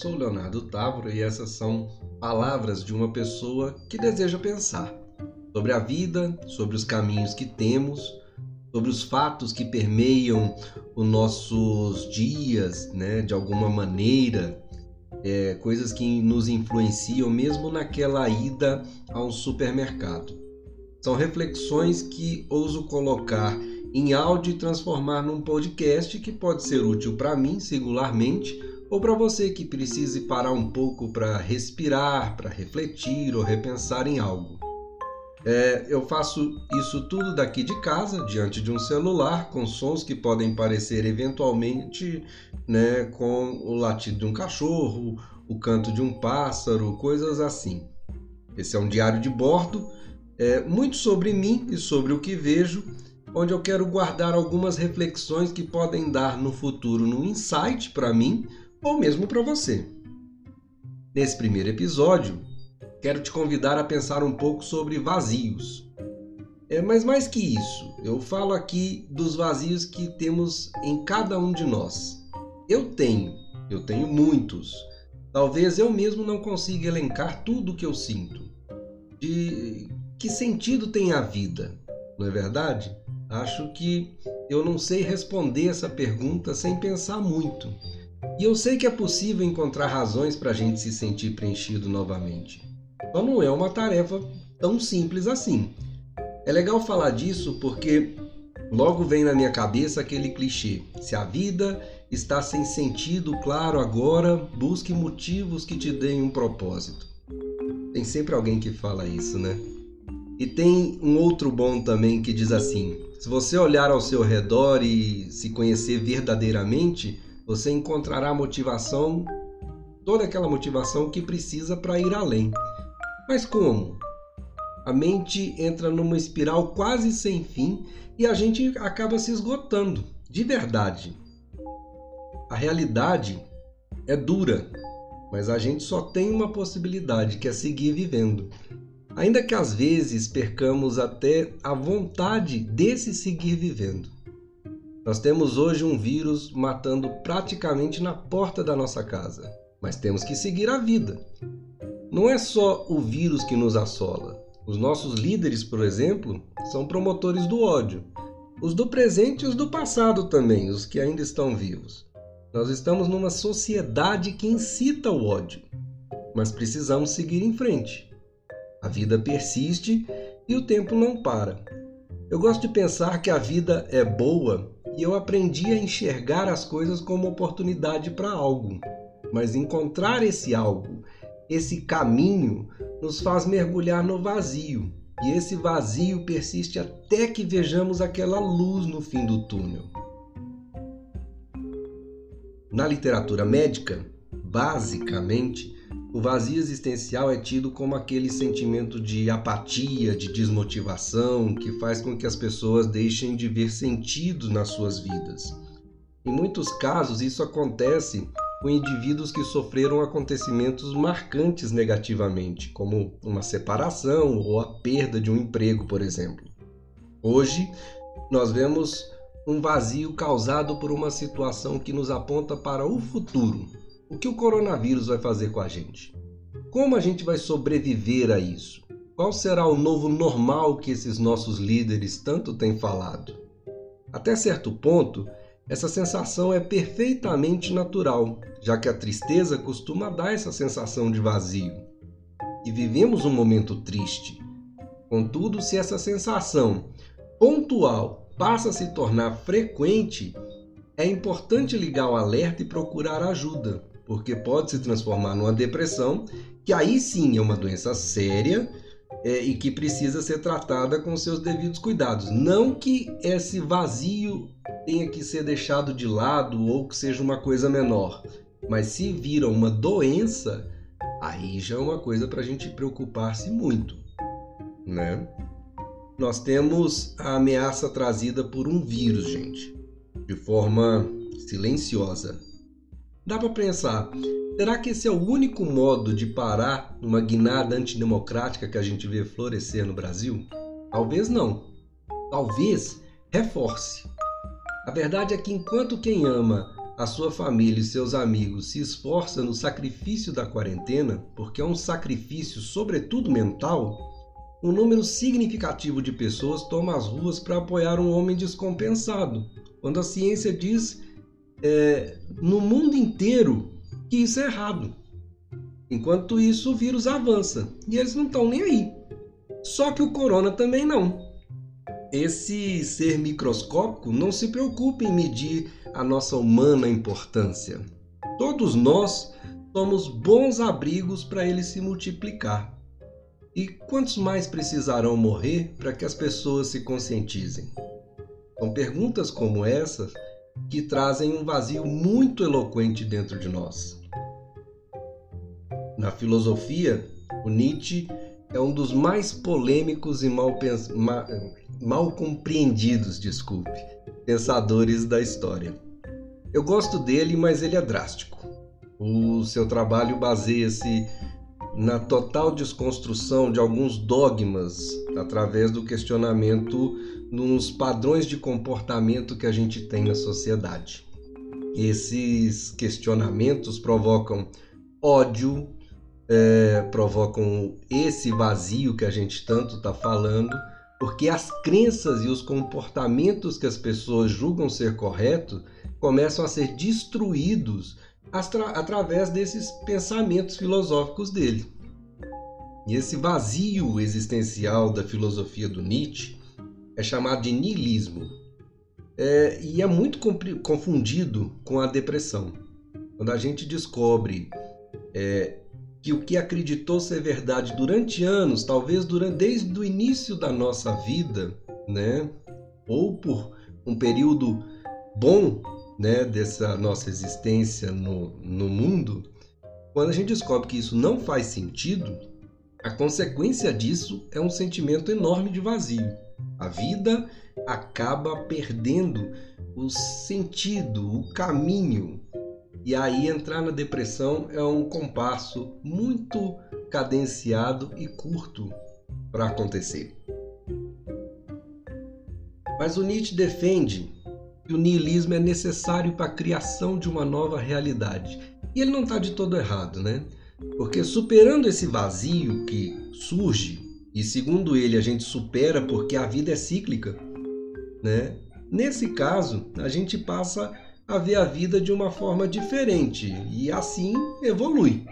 Sou Leonardo Távora e essas são palavras de uma pessoa que deseja pensar sobre a vida, sobre os caminhos que temos, sobre os fatos que permeiam os nossos dias, né, de alguma maneira, é, coisas que nos influenciam mesmo naquela ida a um supermercado. São reflexões que ouso colocar em áudio e transformar num podcast que pode ser útil para mim singularmente ou para você que precise parar um pouco para respirar, para refletir ou repensar em algo. É, eu faço isso tudo daqui de casa, diante de um celular, com sons que podem parecer eventualmente né, com o latido de um cachorro, o canto de um pássaro, coisas assim. Esse é um diário de bordo, é, muito sobre mim e sobre o que vejo, onde eu quero guardar algumas reflexões que podem dar no futuro um insight para mim ou mesmo para você. Nesse primeiro episódio, quero te convidar a pensar um pouco sobre vazios. É, mas mais que isso, eu falo aqui dos vazios que temos em cada um de nós. Eu tenho, eu tenho muitos. Talvez eu mesmo não consiga elencar tudo o que eu sinto. De que sentido tem a vida, não é verdade? Acho que eu não sei responder essa pergunta sem pensar muito. E eu sei que é possível encontrar razões para a gente se sentir preenchido novamente. Só não é uma tarefa tão simples assim. É legal falar disso porque logo vem na minha cabeça aquele clichê: se a vida está sem sentido claro agora, busque motivos que te deem um propósito. Tem sempre alguém que fala isso, né? E tem um outro bom também que diz assim: se você olhar ao seu redor e se conhecer verdadeiramente, você encontrará motivação, toda aquela motivação que precisa para ir além. Mas como? A mente entra numa espiral quase sem fim e a gente acaba se esgotando, de verdade. A realidade é dura, mas a gente só tem uma possibilidade, que é seguir vivendo. Ainda que às vezes percamos até a vontade desse seguir vivendo. Nós temos hoje um vírus matando praticamente na porta da nossa casa, mas temos que seguir a vida. Não é só o vírus que nos assola. Os nossos líderes, por exemplo, são promotores do ódio. Os do presente e os do passado também, os que ainda estão vivos. Nós estamos numa sociedade que incita o ódio, mas precisamos seguir em frente. A vida persiste e o tempo não para. Eu gosto de pensar que a vida é boa e eu aprendi a enxergar as coisas como oportunidade para algo. Mas encontrar esse algo, esse caminho, nos faz mergulhar no vazio. E esse vazio persiste até que vejamos aquela luz no fim do túnel. Na literatura médica, basicamente, o vazio existencial é tido como aquele sentimento de apatia, de desmotivação, que faz com que as pessoas deixem de ver sentido nas suas vidas. Em muitos casos, isso acontece com indivíduos que sofreram acontecimentos marcantes negativamente, como uma separação ou a perda de um emprego, por exemplo. Hoje, nós vemos um vazio causado por uma situação que nos aponta para o futuro, o que o coronavírus vai fazer com a gente? Como a gente vai sobreviver a isso? Qual será o novo normal que esses nossos líderes tanto têm falado? Até certo ponto, essa sensação é perfeitamente natural, já que a tristeza costuma dar essa sensação de vazio. E vivemos um momento triste. Contudo, se essa sensação pontual passa a se tornar frequente, é importante ligar o alerta e procurar ajuda, porque pode se transformar numa depressão, que aí sim é uma doença séria é, e que precisa ser tratada com seus devidos cuidados. Não que esse vazio tenha que ser deixado de lado ou que seja uma coisa menor, mas se vira uma doença, aí já é uma coisa para a gente preocupar-se muito, né? Nós temos a ameaça trazida por um vírus, gente, de forma silenciosa, Dá para pensar, será que esse é o único modo de parar uma guinada antidemocrática que a gente vê florescer no Brasil? Talvez não. Talvez reforce. A verdade é que enquanto quem ama a sua família e seus amigos se esforça no sacrifício da quarentena, porque é um sacrifício, sobretudo mental, um número significativo de pessoas toma as ruas para apoiar um homem descompensado, quando a ciência diz é, no mundo inteiro que isso é errado. Enquanto isso, o vírus avança e eles não estão nem aí. Só que o corona também não. Esse ser microscópico não se preocupa em medir a nossa humana importância. Todos nós somos bons abrigos para ele se multiplicar. E quantos mais precisarão morrer para que as pessoas se conscientizem? São perguntas como essas que trazem um vazio muito eloquente dentro de nós. Na filosofia, o Nietzsche é um dos mais polêmicos e mal, mal, mal compreendidos, desculpe, pensadores da história. Eu gosto dele, mas ele é drástico. O seu trabalho baseia-se na total desconstrução de alguns dogmas através do questionamento nos padrões de comportamento que a gente tem na sociedade. Esses questionamentos provocam ódio, é, provocam esse vazio que a gente tanto está falando, porque as crenças e os comportamentos que as pessoas julgam ser corretos começam a ser destruídos através desses pensamentos filosóficos dele. E esse vazio existencial da filosofia do Nietzsche é chamado de niilismo é, e é muito confundido com a depressão. Quando a gente descobre é, que o que acreditou ser verdade durante anos, talvez durante, desde o início da nossa vida, né, ou por um período bom né, dessa nossa existência no, no mundo, quando a gente descobre que isso não faz sentido, a consequência disso é um sentimento enorme de vazio. A vida acaba perdendo o sentido, o caminho, e aí entrar na depressão é um compasso muito cadenciado e curto para acontecer. Mas o Nietzsche defende que o niilismo é necessário para a criação de uma nova realidade. E ele não está de todo errado, né? Porque superando esse vazio que surge, e segundo ele a gente supera porque a vida é cíclica, né? Nesse caso, a gente passa a ver a vida de uma forma diferente e assim evolui.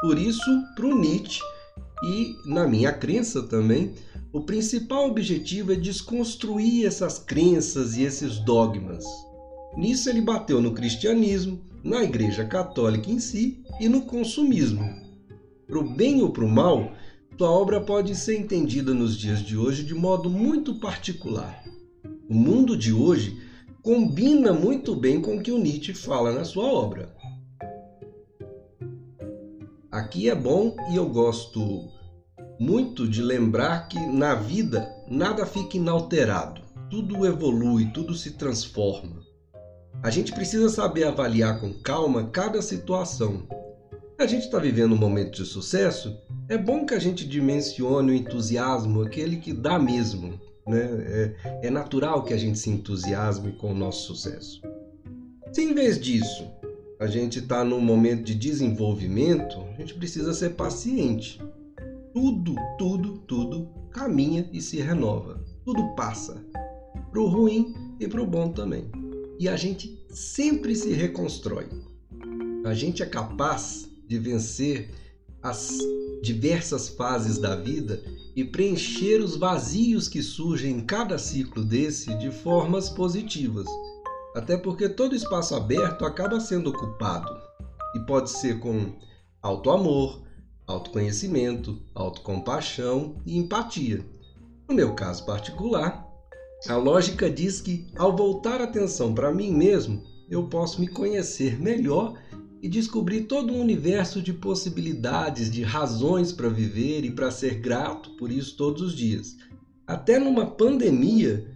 Por isso, para o Nietzsche, e na minha crença também, o principal objetivo é desconstruir essas crenças e esses dogmas. Nisso ele bateu no cristianismo, na Igreja Católica em si e no consumismo. Para o bem ou para o mal, sua obra pode ser entendida nos dias de hoje de modo muito particular. O mundo de hoje combina muito bem com o que o Nietzsche fala na sua obra. Aqui é bom e eu gosto muito de lembrar que na vida nada fica inalterado, tudo evolui, tudo se transforma. A gente precisa saber avaliar com calma cada situação. A gente está vivendo um momento de sucesso, é bom que a gente dimensione o entusiasmo, aquele que dá mesmo, né? É, é natural que a gente se entusiasme com o nosso sucesso. Se em vez disso a gente está num momento de desenvolvimento, a gente precisa ser paciente. Tudo, tudo, tudo caminha e se renova. Tudo passa. Para o ruim e para o bom também. E a gente sempre se reconstrói. A gente é capaz de vencer as diversas fases da vida e preencher os vazios que surgem em cada ciclo desse de formas positivas. Até porque todo espaço aberto acaba sendo ocupado e pode ser com autoamor, autoconhecimento, autocompaixão e empatia. No meu caso particular, a lógica diz que ao voltar atenção para mim mesmo, eu posso me conhecer melhor e descobrir todo um universo de possibilidades, de razões para viver e para ser grato por isso todos os dias. Até numa pandemia,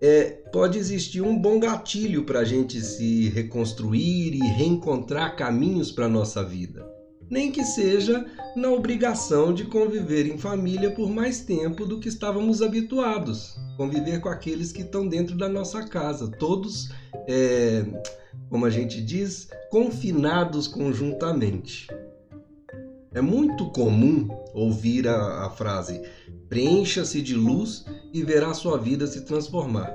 é, pode existir um bom gatilho para a gente se reconstruir e reencontrar caminhos para a nossa vida. Nem que seja na obrigação de conviver em família por mais tempo do que estávamos habituados, conviver com aqueles que estão dentro da nossa casa, todos, é, como a gente diz, confinados conjuntamente. É muito comum ouvir a, a frase: preencha-se de luz e verá sua vida se transformar.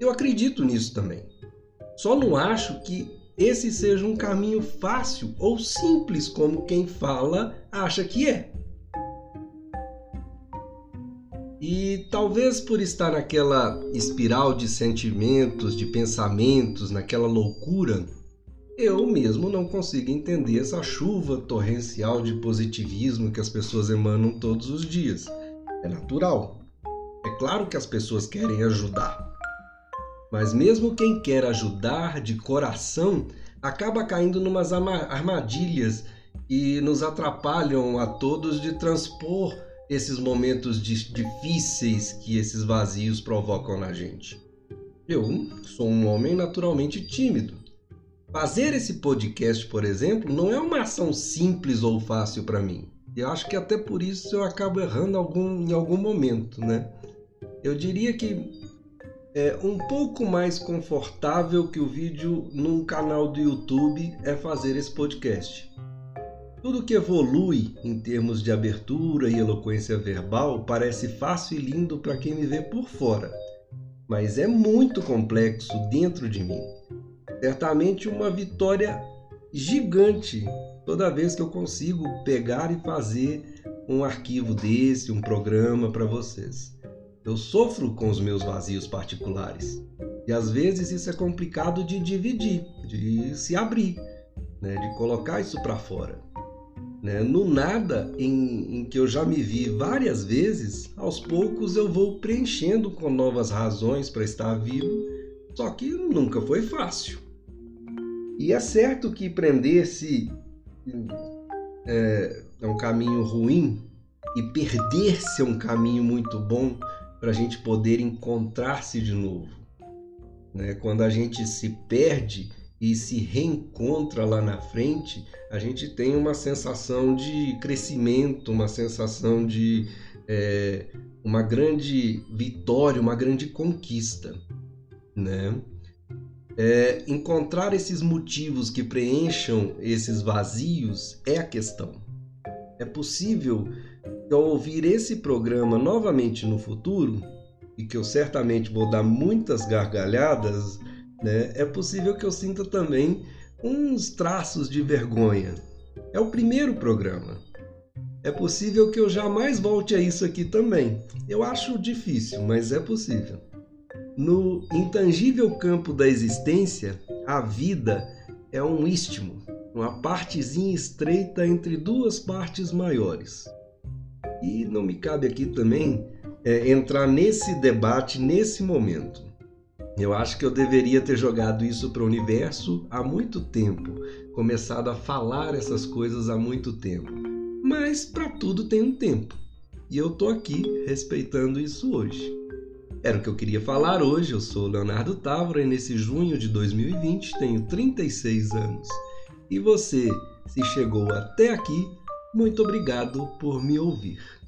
Eu acredito nisso também. Só não acho que esse seja um caminho fácil ou simples como quem fala acha que é. E talvez por estar naquela espiral de sentimentos, de pensamentos, naquela loucura, eu mesmo não consigo entender essa chuva torrencial de positivismo que as pessoas emanam todos os dias. É natural. É claro que as pessoas querem ajudar. Mas mesmo quem quer ajudar de coração acaba caindo numas armadilhas e nos atrapalham a todos de transpor esses momentos difíceis que esses vazios provocam na gente. Eu sou um homem naturalmente tímido. Fazer esse podcast, por exemplo, não é uma ação simples ou fácil para mim. Eu acho que até por isso eu acabo errando algum, em algum momento, né? Eu diria que é um pouco mais confortável que o vídeo num canal do YouTube é fazer esse podcast. Tudo que evolui em termos de abertura e eloquência verbal parece fácil e lindo para quem me vê por fora, mas é muito complexo dentro de mim. Certamente uma vitória gigante toda vez que eu consigo pegar e fazer um arquivo desse, um programa para vocês. Eu sofro com os meus vazios particulares. E às vezes isso é complicado de dividir, de se abrir, né? de colocar isso para fora. Né? No nada, em, em que eu já me vi várias vezes, aos poucos eu vou preenchendo com novas razões para estar vivo, só que nunca foi fácil. E é certo que prender-se é, é um caminho ruim e perder-se é um caminho muito bom para a gente poder encontrar-se de novo. Né? Quando a gente se perde e se reencontra lá na frente, a gente tem uma sensação de crescimento, uma sensação de é, uma grande vitória, uma grande conquista. Né? É, encontrar esses motivos que preencham esses vazios é a questão. É possível que ao ouvir esse programa novamente no futuro, e que eu certamente vou dar muitas gargalhadas, né, é possível que eu sinta também uns traços de vergonha. É o primeiro programa. É possível que eu jamais volte a isso aqui também. Eu acho difícil, mas é possível. No intangível campo da existência, a vida é um istmo, uma partezinha estreita entre duas partes maiores. E não me cabe aqui também é, entrar nesse debate nesse momento. Eu acho que eu deveria ter jogado isso para o universo há muito tempo, começado a falar essas coisas há muito tempo. Mas para tudo tem um tempo. E eu tô aqui respeitando isso hoje. Era o que eu queria falar hoje. Eu sou Leonardo Távora e nesse junho de 2020 tenho 36 anos. E você, se chegou até aqui, muito obrigado por me ouvir.